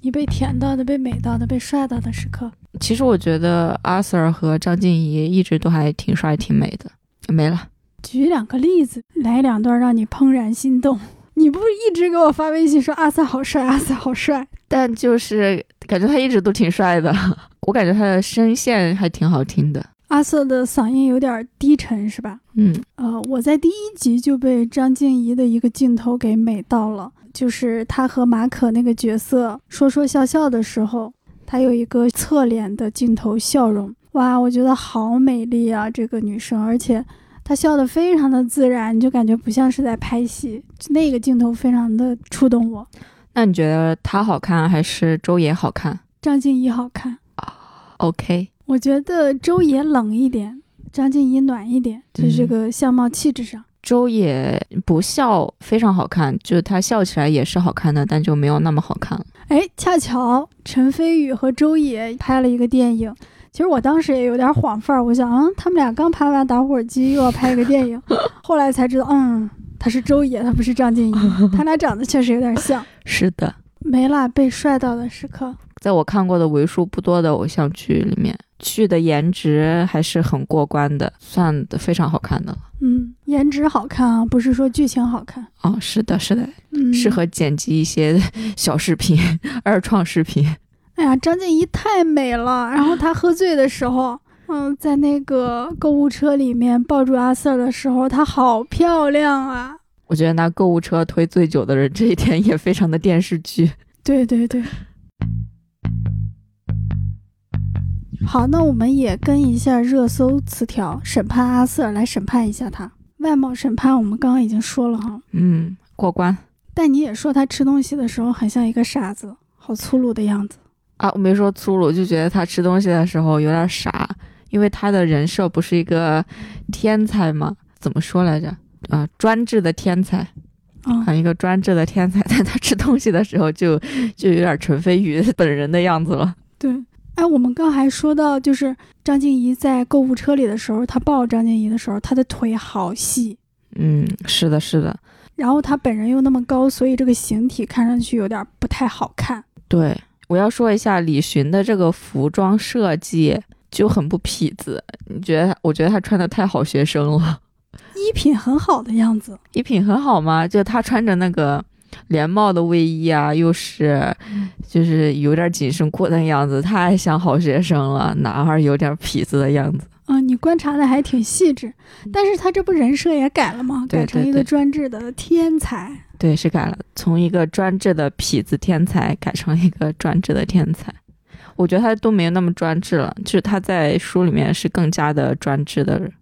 A: 你被甜到的、被美到的、被帅到的时刻。
B: 其实我觉得阿 Sir 和张婧仪一直都还挺帅、挺美的。没了，
A: 举两个例子，来两段让你怦然心动。你不是一直给我发微信说阿 Sir 好帅，阿 Sir 好帅？
B: 但就是感觉他一直都挺帅的。我感觉他的声线还挺好听的。
A: 阿瑟的嗓音有点低沉，是吧？
B: 嗯，
A: 呃，我在第一集就被张静怡的一个镜头给美到了。就是他和马可那个角色说说笑笑的时候，他有一个侧脸的镜头笑容，哇，我觉得好美丽啊，这个女生，而且她笑得非常的自然，你就感觉不像是在拍戏，那个镜头非常的触动我。
B: 那你觉得他好看还是周也好看？
A: 张婧仪好看
B: 啊。OK，
A: 我觉得周也冷一点，张婧仪暖一点，就是这个相貌气质上。
B: 周也不笑非常好看，就是他笑起来也是好看的，但就没有那么好看了。
A: 哎，恰巧陈飞宇和周也拍了一个电影，其实我当时也有点晃范儿，我想，嗯，他们俩刚拍完打火机，又要拍一个电影，后来才知道，嗯，他是周也，他不是张婧仪，他俩长得确实有点像。
B: 是的，
A: 没啦被帅到的时刻，
B: 在我看过的为数不多的偶像剧里面。剧的颜值还是很过关的，算的非常好看的了。
A: 嗯，颜值好看啊，不是说剧情好看。
B: 哦，是的，是的，适合剪辑一些小视频、二创视频。
A: 哎呀，张婧仪太美了。然后她喝醉的时候，嗯，在那个购物车里面抱住阿 Sir 的时候，她好漂亮啊。
B: 我觉得拿购物车推醉酒的人，这一点也非常的电视剧。
A: 对对对。好，那我们也跟一下热搜词条，审判阿 Sir，来审判一下他。外貌审判我们刚刚已经说了哈，
B: 嗯，过关
A: 但你也说他吃东西的时候很像一个傻子，好粗鲁的样子。
B: 啊！我没说粗鲁，就觉得他吃东西的时候有点傻，因为他的人设不是一个天才吗？怎么说来着？啊，专制的天才，
A: 啊、
B: 一个专制的天才，但他吃东西的时候就就有点陈飞宇本人的样子了。
A: 对。哎，我们刚还说到，就是张静怡在购物车里的时候，她抱张静怡的时候，她的腿好细，
B: 嗯，是的，是的，
A: 然后她本人又那么高，所以这个形体看上去有点不太好看。
B: 对，我要说一下李寻的这个服装设计就很不痞子，你觉得？我觉得他穿的太好学生了，
A: 衣品很好的样子，
B: 衣品很好吗？就他穿着那个连帽的卫衣啊，又是就是有点紧身裤的样子，太像好学生了，哪儿有点痞子的样子？
A: 嗯，你观察的还挺细致，但是他这不人设也改了吗？
B: 对
A: 改成一个专制的天才。
B: 对，是改了，从一个专制的痞子天才改成一个专制的天才。我觉得他都没有那么专制了，就是他在书里面是更加的专制的人。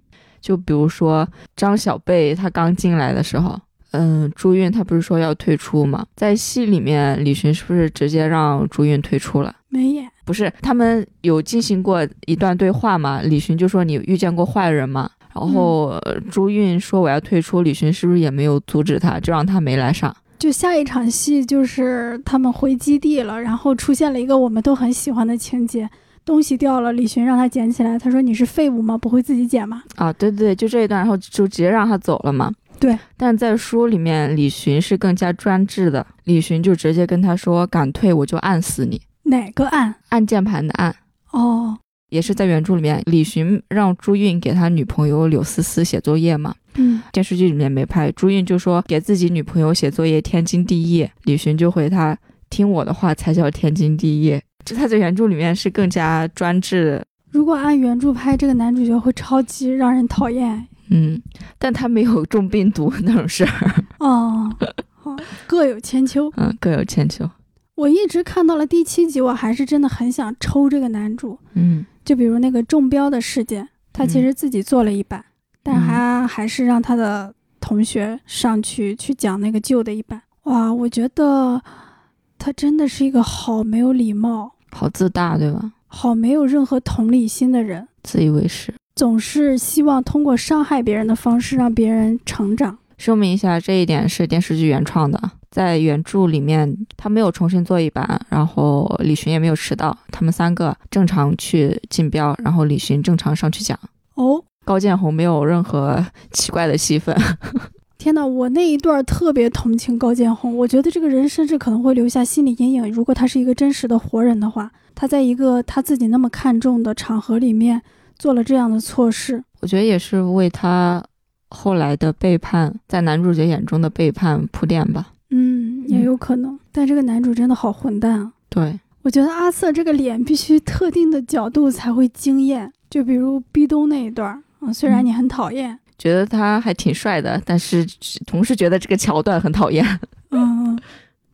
B: 就比如说张小贝，他刚进来的时候，嗯，朱韵他不是说要退出吗？在戏里面，李寻是不是直接让朱韵退出了？
A: 没演，
B: 不是，他们有进行过一段对话吗？李寻就说：“你遇见过坏人吗？”然后、呃朱韵说：“我要退出。”李寻是不是也没有阻止他，就让他没来上？
A: 就下一场戏就是他们回基地了，然后出现了一个我们都很喜欢的情节，东西掉了，李寻让他捡起来，他说：“你是废物吗？不会自己捡吗
B: 啊，对对对，就这一段，然后就直接让他走了嘛。
A: 对，
B: 但在书里面，李寻是更加专制的，李寻就直接跟他说：“敢退我就按死你。”？”
A: 哪个按？
B: 按键盘的按，
A: 哦，
B: 也是在原著里面，李寻让朱韵给他女朋友柳思思写作业嘛。
A: 嗯，
B: 电视剧里面没拍，朱韵就说给自己女朋友写作业天经地义，李寻就回他听我的话才叫天经地义。就他在原著里面是更加专制，
A: 如果按原著拍，这个男主角会超级让人讨厌。
B: 嗯，但他没有中病毒那种事儿，
A: 哦，好，各有千秋。
B: 嗯，各有千秋，
A: 我一直看到了第七集，我还是真的很想抽这个男主。
B: 嗯
A: 就比如那个中标的事件，他其实自己做了一版，但还还是让他的同学上去去讲那个旧的一版。哇，我觉得他真的是一个好没有礼貌、
B: 好自大，对吧？
A: 好没有任何同理心的人，
B: 自以为是。
A: 总是希望通过伤害别人的方式让别人成长。
B: 说明一下，这一点是电视剧原创的，在原著里面他没有重新做一版，然后李寻也没有迟到，他们三个正常去竞标，然后李寻正常上去讲，
A: 哦，
B: 高建宏没有任何奇怪的戏份。
A: 天呐，我那一段特别同情高建宏，我觉得这个人甚至可能会留下心理阴影。如果他是一个真实的活人的话，他在一个他自己那么看重的场合里面做了这样的错事，
B: 我觉得也是为他后来的背叛，在男主角眼中的背叛铺垫吧。
A: 嗯，也有可能。但这个男主真的好混蛋啊！
B: 对，
A: 我觉得阿瑟这个脸必须特定的角度才会惊艳，就比如壁咚那一段儿啊，虽然
B: 嗯
A: 你很讨厌，
B: 觉得他还挺帅的，但是同时觉得这个桥段很讨厌。
A: 嗯，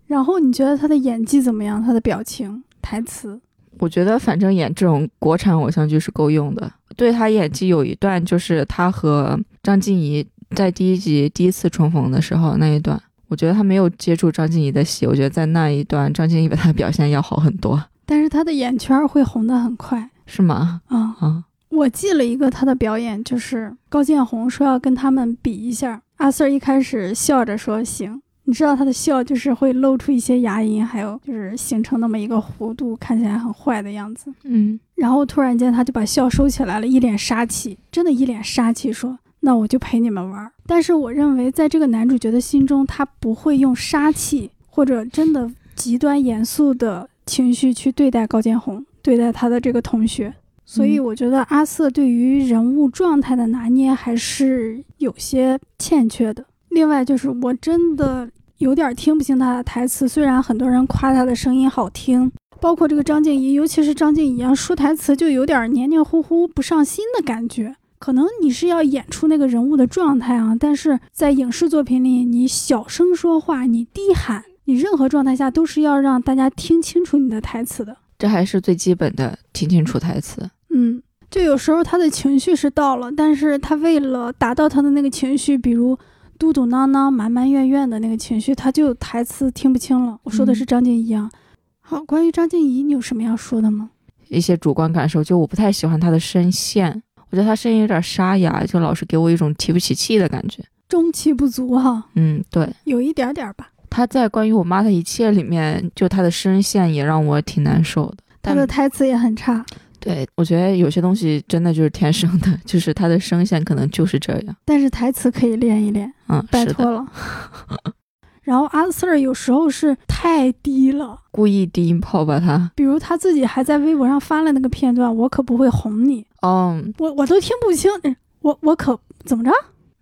A: 然后你觉得他的演技怎么样？他的表情、台词，
B: 我觉得反正演这种国产偶像剧是够用的。对他演技有一段，就是他和张婧仪在第一集第一次重逢的时候那一段，我觉得他没有接触张婧仪的戏，我觉得在那一段张婧仪比他表现要好很多，
A: 但是他的眼圈儿会红的很快
B: 是吗？
A: 啊。
B: 啊，
A: 我记了一个他的表演，就是高建宏说要跟他们比一下，阿 Sir 一开始笑着说行，你知道他的笑就是会露出一些牙龈，还有就是形成那么一个弧度，看起来很坏的样子。
B: 嗯，
A: 然后突然间他就把笑收起来了，一脸杀气，真的一脸杀气说：“那我就陪你们玩。”但是我认为，在这个男主角的心中，他不会用杀气或者真的极端严肃的情绪去对待高建宏，对待他的这个同学。所以
B: 嗯
A: 我觉得阿瑟对于人物状态的拿捏还是有些欠缺的。另外就是我真的有点听不清他的台词，虽然很多人夸他的声音好听，包括这个张静怡，尤其是张静怡啊，说台词就有点黏黏糊糊、不上心的感觉。可能你是要演出那个人物的状态啊，但是在影视作品里，你小声说话，你低喊，你任何状态下都是要让大家听清楚你的台词的。
B: 这还是最基本的，听清楚台词。
A: 嗯就有时候他的情绪是到了，但是他为了达到他的那个情绪，比如嘟嘟囔囔、埋埋怨怨的那个情绪，他就台词听不清了。我说的是张静怡啊。好，关于张静怡，你有什么要说的吗？
B: 一些主观感受，就我不太喜欢她的声线，我觉得他声音有点沙哑，就老是给我一种提不起气的感觉，
A: 中气不足哈。
B: 嗯，对，
A: 有一点点吧。
B: 他在关于我妈的一切里面，就他的声线也让我挺难受的。
A: 他的台词也很差。
B: 对，我觉得有些东西真的就是天生的，就是他的声线可能就是这样。
A: 但是台词可以练一练，
B: 嗯，
A: 拜托了。然后阿 Sir 有时候是太低了，
B: 故意低音炮吧他，
A: 比如他自己还在微博上发了那个片段，我可不会哄你。
B: 哦，
A: 我我都听不清，我我可怎么着？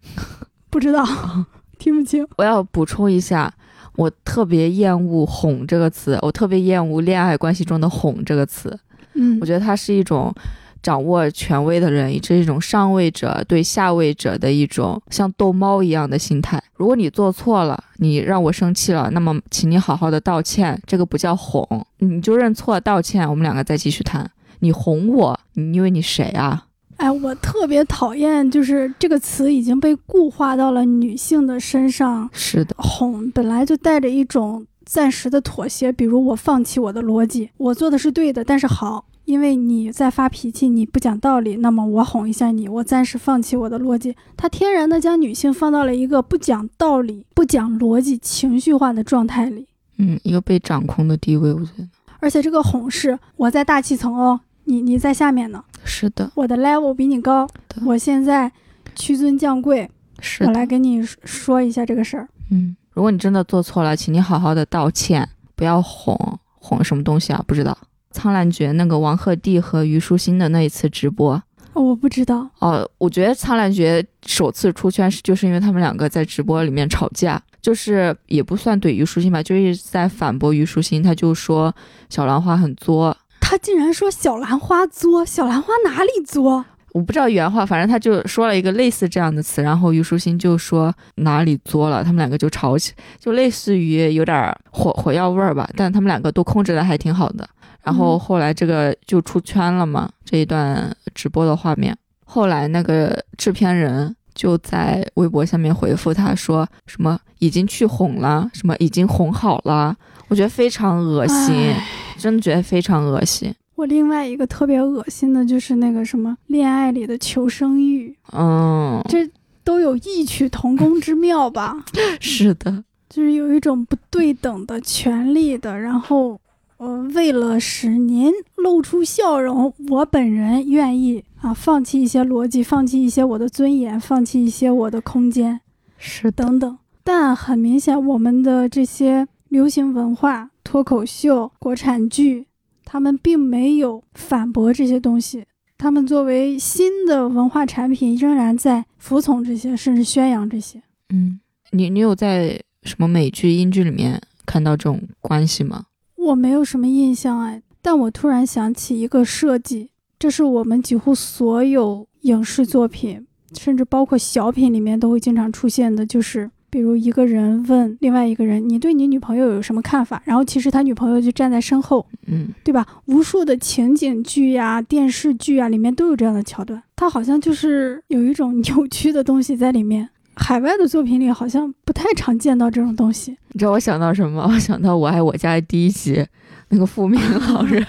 A: 不知道，听不清。
B: 我要补充一下，我特别厌恶“哄”这个词，我特别厌恶恋爱关系中的“哄”这个词。
A: 嗯，
B: 我觉得它是一种。掌握权威的人，这是一种上位者对下位者的一种像逗猫一样的心态。如果你做错了，你让我生气了，那么请你好好的道歉，这个不叫哄，你就认错道歉，我们两个再继续谈。你哄我，你以为你谁啊？
A: 哎，我特别讨厌，就是这个词已经被固化到了女性的身上。
B: 是的，
A: 哄本来就带着一种暂时的妥协，比如我放弃我的逻辑，我做的是对的，但是好。因为你在发脾气，你不讲道理，那么我哄一下你，我暂时放弃我的逻辑。他天然的将女性放到了一个不讲道理、不讲逻辑、情绪化的状态里。
B: 嗯，一个被掌控的地位，我觉得。
A: 而且这个哄是我在大气层哦，你你在下面呢。
B: 是的，
A: 我的 level 比你高，我现在屈尊降贵。
B: 是，
A: 我来跟你说一下这个事儿。
B: 嗯，如果你真的做错了，请你好好的道歉，不要哄哄什么东西啊？不知道。苍兰诀那个王鹤棣和虞书欣的那一次直播，
A: 我不知道
B: 哦。我觉得苍兰诀首次出圈是就是因为他们两个在直播里面吵架，就是也不算怼虞书欣吧，就一直在反驳虞书欣。他就说小兰花很作，
A: 他竟然说小兰花作，小兰花哪里作？
B: 我不知道原话，反正他就说了一个类似这样的词，然后虞书欣就说哪里作了，他们两个就吵起，就类似于有点火火药味儿吧，但他们两个都控制的还挺好的。然后后来这个就出圈了嘛，这一段直播的画面。后来那个制片人就在微博下面回复他说什么已经去哄了，什么已经哄好了。我觉得非常恶心，真的觉得非常恶心。
A: 我另外一个特别恶心的就是那个什么恋爱里的求生欲，
B: 嗯，
A: 这都有异曲同工之妙吧？
B: 是的，
A: 就是有一种不对等的权利的，然后。呃，为了使您露出笑容，我本人愿意啊，放弃一些逻辑，放弃一些我的尊严，放弃一些我的空间，
B: 是
A: 等等。但很明显，我们的这些流行文化、脱口秀、国产剧，他们并没有反驳这些东西。他们作为新的文化产品，仍然在服从这些，甚至宣扬这些。
B: 嗯，你你有在什么美剧、英剧里面看到这种关系吗？
A: 我没有什么印象哎，但我突然想起一个设计，这是我们几乎所有影视作品，甚至包括小品里面都会经常出现的，就是比如一个人问另外一个人：“你对你女朋友有什么看法？”然后其实他女朋友就站在身后，
B: 嗯，
A: 对吧？无数的情景剧呀、电视剧啊里面都有这样的桥段，它好像就是有一种扭曲的东西在里面。海外的作品里好像不太常见到这种东西。
B: 你知道我想到什么？我想到《我爱我家》第一集那个富民老人。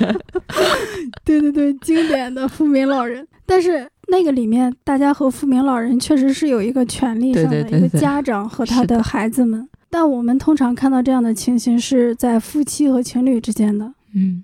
A: 对对对，经典的富民老人。但是那个里面，大家和富民老人确实是有一个权利上的一个家长和他的孩子们。但我们通常看到这样的情形是在夫妻和情侣之间的。
B: 嗯。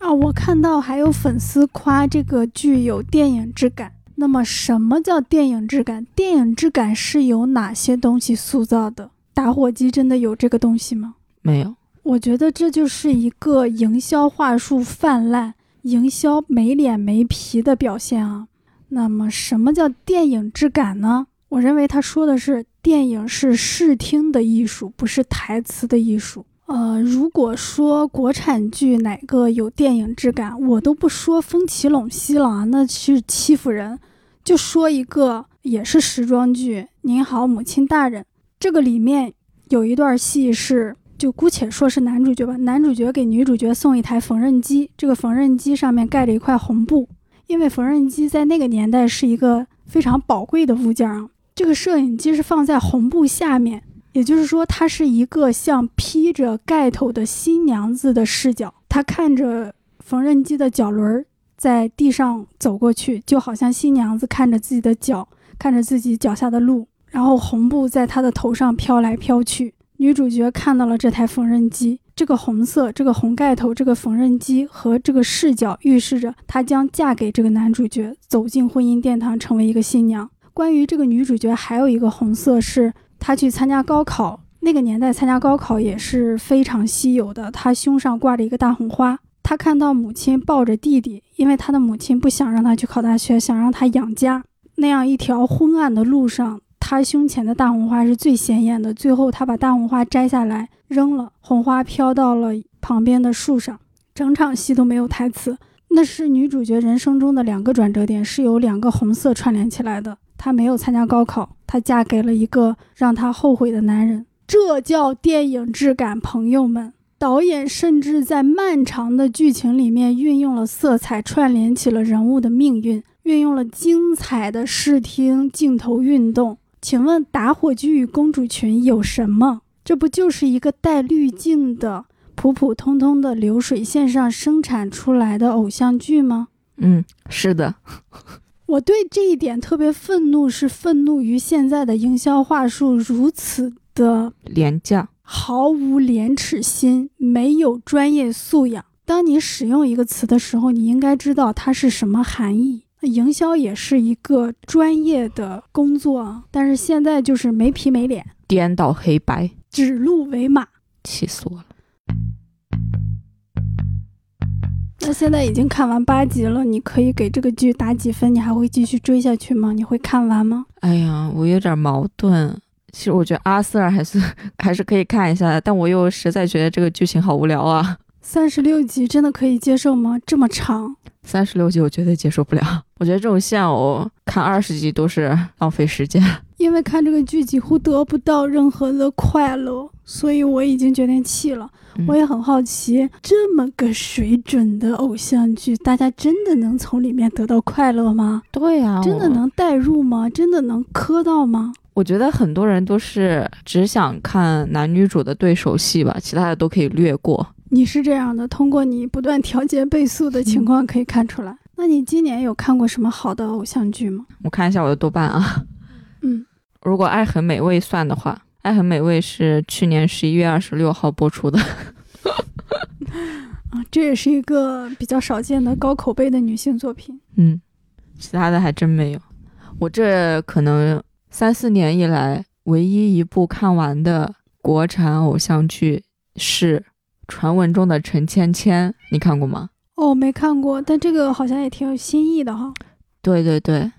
A: 啊，我看到还有粉丝夸这个剧有电影质感。那么，什么叫电影质感？电影质感是由哪些东西塑造的？打火机真的有这个东西吗？
B: 没有。
A: 我觉得这就是一个营销话术泛滥、营销没脸没皮的表现啊。那么，什么叫电影质感呢？我认为他说的是，电影是视听的艺术，不是台词的艺术。呃，如果说国产剧哪个有电影质感，我都不说风起陇西了啊，那是欺负人。就说一个也是时装剧，《您好，母亲大人》。这个里面有一段戏是就姑且说是男主角吧。男主角给女主角送一台缝纫机，这个缝纫机上面盖着一块红布，因为缝纫机在那个年代是一个非常宝贵的物件啊。这个摄影机是放在红布下面，也就是说，它是一个像披着盖头的新娘子的视角，她看着缝纫机的脚轮在地上走过去，就好像新娘子看着自己的脚，看着自己脚下的路，然后红布在她的头上飘来飘去。女主角看到了这台缝纫机，这个红色、这个红盖头、这个缝纫机和这个视角，预示着她将嫁给这个男主角，走进婚姻殿堂，成为一个新娘。关于这个女主角，还有一个红色，是她去参加高考，那个年代参加高考也是非常稀有的。她胸上挂着一个大红花，她看到母亲抱着弟弟，因为她的母亲不想让他去考大学，想让他养家。那样一条昏暗的路上。他胸前的大红花是最显眼的。最后，他把大红花摘下来扔了，红花飘到了旁边的树上。整场戏都没有台词，那是女主角人生中的两个转折点，是由两个红色串联起来的。她没有参加高考，她嫁给了一个让她后悔的男人。这叫电影质感，朋友们。导演甚至在漫长的剧情里面运用了色彩，串联起了人物的命运，运用了精彩的视听镜头运动。请问《打火机与公主裙》有什么？这不就是一个带滤镜的普普通通的流水线上生产出来的偶像剧吗？
B: 嗯，是的。
A: 我对这一点特别愤怒，是愤怒于现在的营销话术如此的
B: 廉价，
A: 毫无廉耻心，没有专业素养。当你使用一个词的时候，你应该知道它是什么含义。营销也是一个专业的工作啊，但是现在就是没皮没脸，
B: 颠倒黑白，
A: 指鹿为马，
B: 气死我了。
A: 那现在已经看完八集了，你可以给这个剧打几分？你还会继续追下去吗？你会看完吗？
B: 哎呀，我有点矛盾。其实我觉得阿瑟尔还是 还是可以看一下，但我又实在觉得这个剧情好无聊啊。
A: 三十六集真的可以接受吗？这么长？
B: 三十六集我绝对接受不了。我觉得这种现偶看二十集都是浪费时间，
A: 因为看这个剧几乎得不到任何的快乐，所以我已经决定弃了。我也很好奇，这么个水准的偶像剧，大家真的能从里面得到快乐吗？
B: 对呀，
A: 真的能代入吗？真的能磕到吗？
B: 我觉得很多人都是只想看男女主的对手戏吧，其他的都可以略过。
A: 你是这样的，通过你不断调节倍速的情况可以看出来。那你今年有看过什么好的偶像剧吗？
B: 我看一下我的豆瓣啊。
A: 嗯，
B: 如果《爱很美味》算的话，《爱很美味》是去年十一月二十六号播出的。
A: 啊，这也是一个比较少见的高口碑的女性作品。
B: 嗯，其他的还真没有。我这可能三四年以来唯一一部看完的国产偶像剧是。传闻中的陈芊芊，你看过吗？
A: 哦，没看过，但这个好像也挺有新意的哈。
B: 对对对，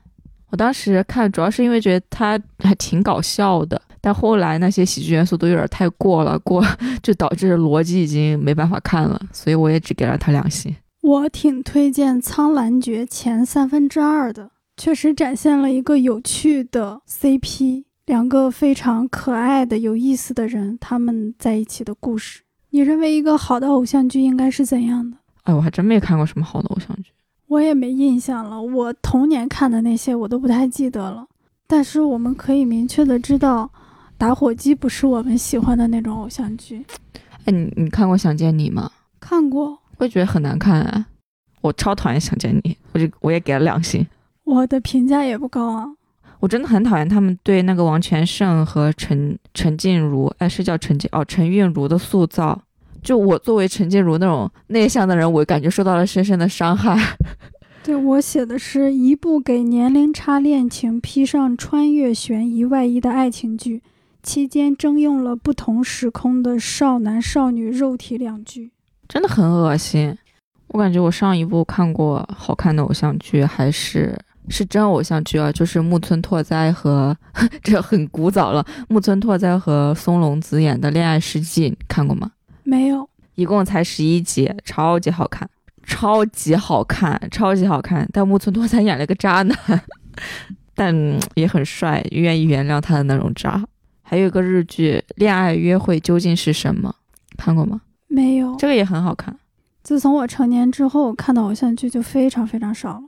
B: 我当时看主要是因为觉得它还挺搞笑的，但后来那些喜剧元素都有点太过了，过就导致逻辑已经没办法看了，所以我也只给了他两星。
A: 我挺推荐《苍兰诀》前三分之二的，确实展现了一个有趣的 CP，两个非常可爱的、有意思的人他们在一起的故事。你认为一个好的偶像剧应该是怎样的？
B: 哎，我还真没看过什么好的偶像剧，
A: 我也没印象了。我童年看的那些我都不太记得了。但是我们可以明确的知道，《打火机》不是我们喜欢的那种偶像剧。
B: 哎，你你看过《想见你》吗？
A: 看过，
B: 我也觉得很难看啊。我超讨厌《想见你》，我就我也给了两星。
A: 我的评价也不高啊。
B: 我真的很讨厌他们对那个王全胜和陈陈静茹，哎，是叫陈静哦，陈韵如的塑造。就我作为陈静茹那种内向的人，我感觉受到了深深的伤害。
A: 对我写的是一部给年龄差恋情披上穿越悬疑外衣的爱情剧，期间征用了不同时空的少男少女肉体两具，
B: 真的很恶心。我感觉我上一部看过好看的偶像剧还是。是真偶像剧啊，就是木村拓哉和 这很古早了。木村拓哉和松隆子演的《恋爱世纪》，看过吗？
A: 没有，
B: 一共才十一集，超级好看，超级好看，超级好看。但木村拓哉演了个渣男，但也很帅，愿意原谅他的那种渣。还有一个日剧《恋爱约会究竟是什么》，看过吗？
A: 没有。
B: 这个也很好看。
A: 自从我成年之后，看的偶像剧就非常非常少了。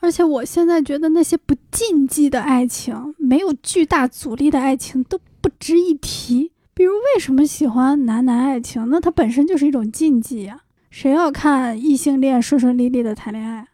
A: 而且我现在觉得那些不禁忌的爱情，没有巨大阻力的爱情都不值一提。比如，为什么喜欢男男爱情？那它本身就是一种禁忌呀。谁要看异性恋顺顺利利的谈恋爱？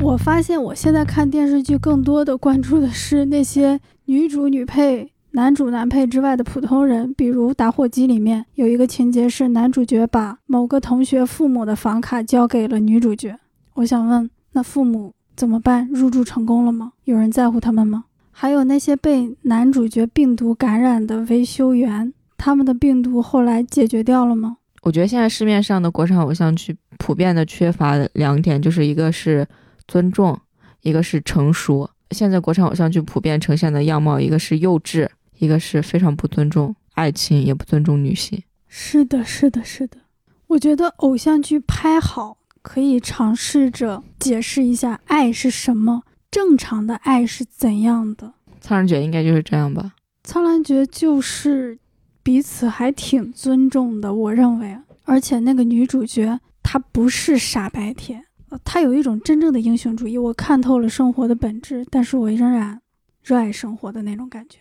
A: 我发现我现在看电视剧，更多的关注的是那些女主、女配、男主、男配之外的普通人。比如《打火机》里面有一个情节是男主角把某个同学父母的房卡交给了女主角。我想问，那父母怎么办？入住成功了吗？有人在乎他们吗？还有那些被男主角病毒感染的维修员，他们的病毒后来解决掉了吗？
B: 我觉得现在市面上的国产偶像剧普遍的缺乏两点，就是一个是。尊重，一个是成熟。现在国产偶像剧普遍呈现的样貌，一个是幼稚，一个是非常不尊重爱情，也不尊重女性。
A: 是的，是的，是的。我觉得偶像剧拍好，可以尝试着解释一下爱是什么，正常的爱是怎样的。
B: 苍兰诀应该就是这样吧？
A: 苍兰诀就是彼此还挺尊重的，我认为。而且那个女主角她不是傻白甜。她有一种真正的英雄主义，我看透了生活的本质，但是我仍然热爱生活的那种感觉。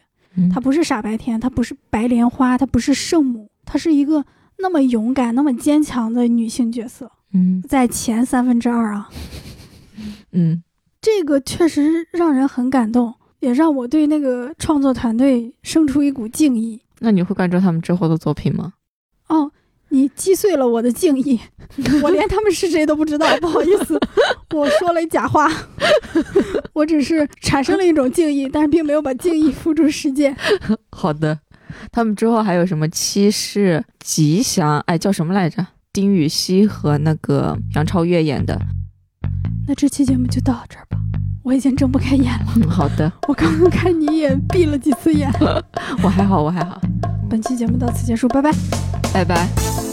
A: 她不是傻白甜，她不是白莲花，她不是圣母，她是一个那么勇敢、那么坚强的女性角色。
B: 嗯，
A: 在前三分之二啊，
B: 嗯，
A: 这个确实让人很感动，也让我对那个创作团队生出一股敬意。
B: 那你会关注他们之后的作品吗？
A: 哦。你击碎了我的敬意，我连他们是谁都不知道，不好意思，我说了假话，我只是产生了一种敬意，但是并没有把敬意付诸实践。
B: 好的，他们之后还有什么七世吉祥？哎，叫什么来着？丁禹兮和那个杨超越演的。
A: 那这期节目就到这儿吧，我已经睁不开眼了。
B: 好的，
A: 我刚刚看你也闭了几次眼。
B: 我还好，我还好。
A: 本期节目到此结束，拜拜，
B: 拜拜。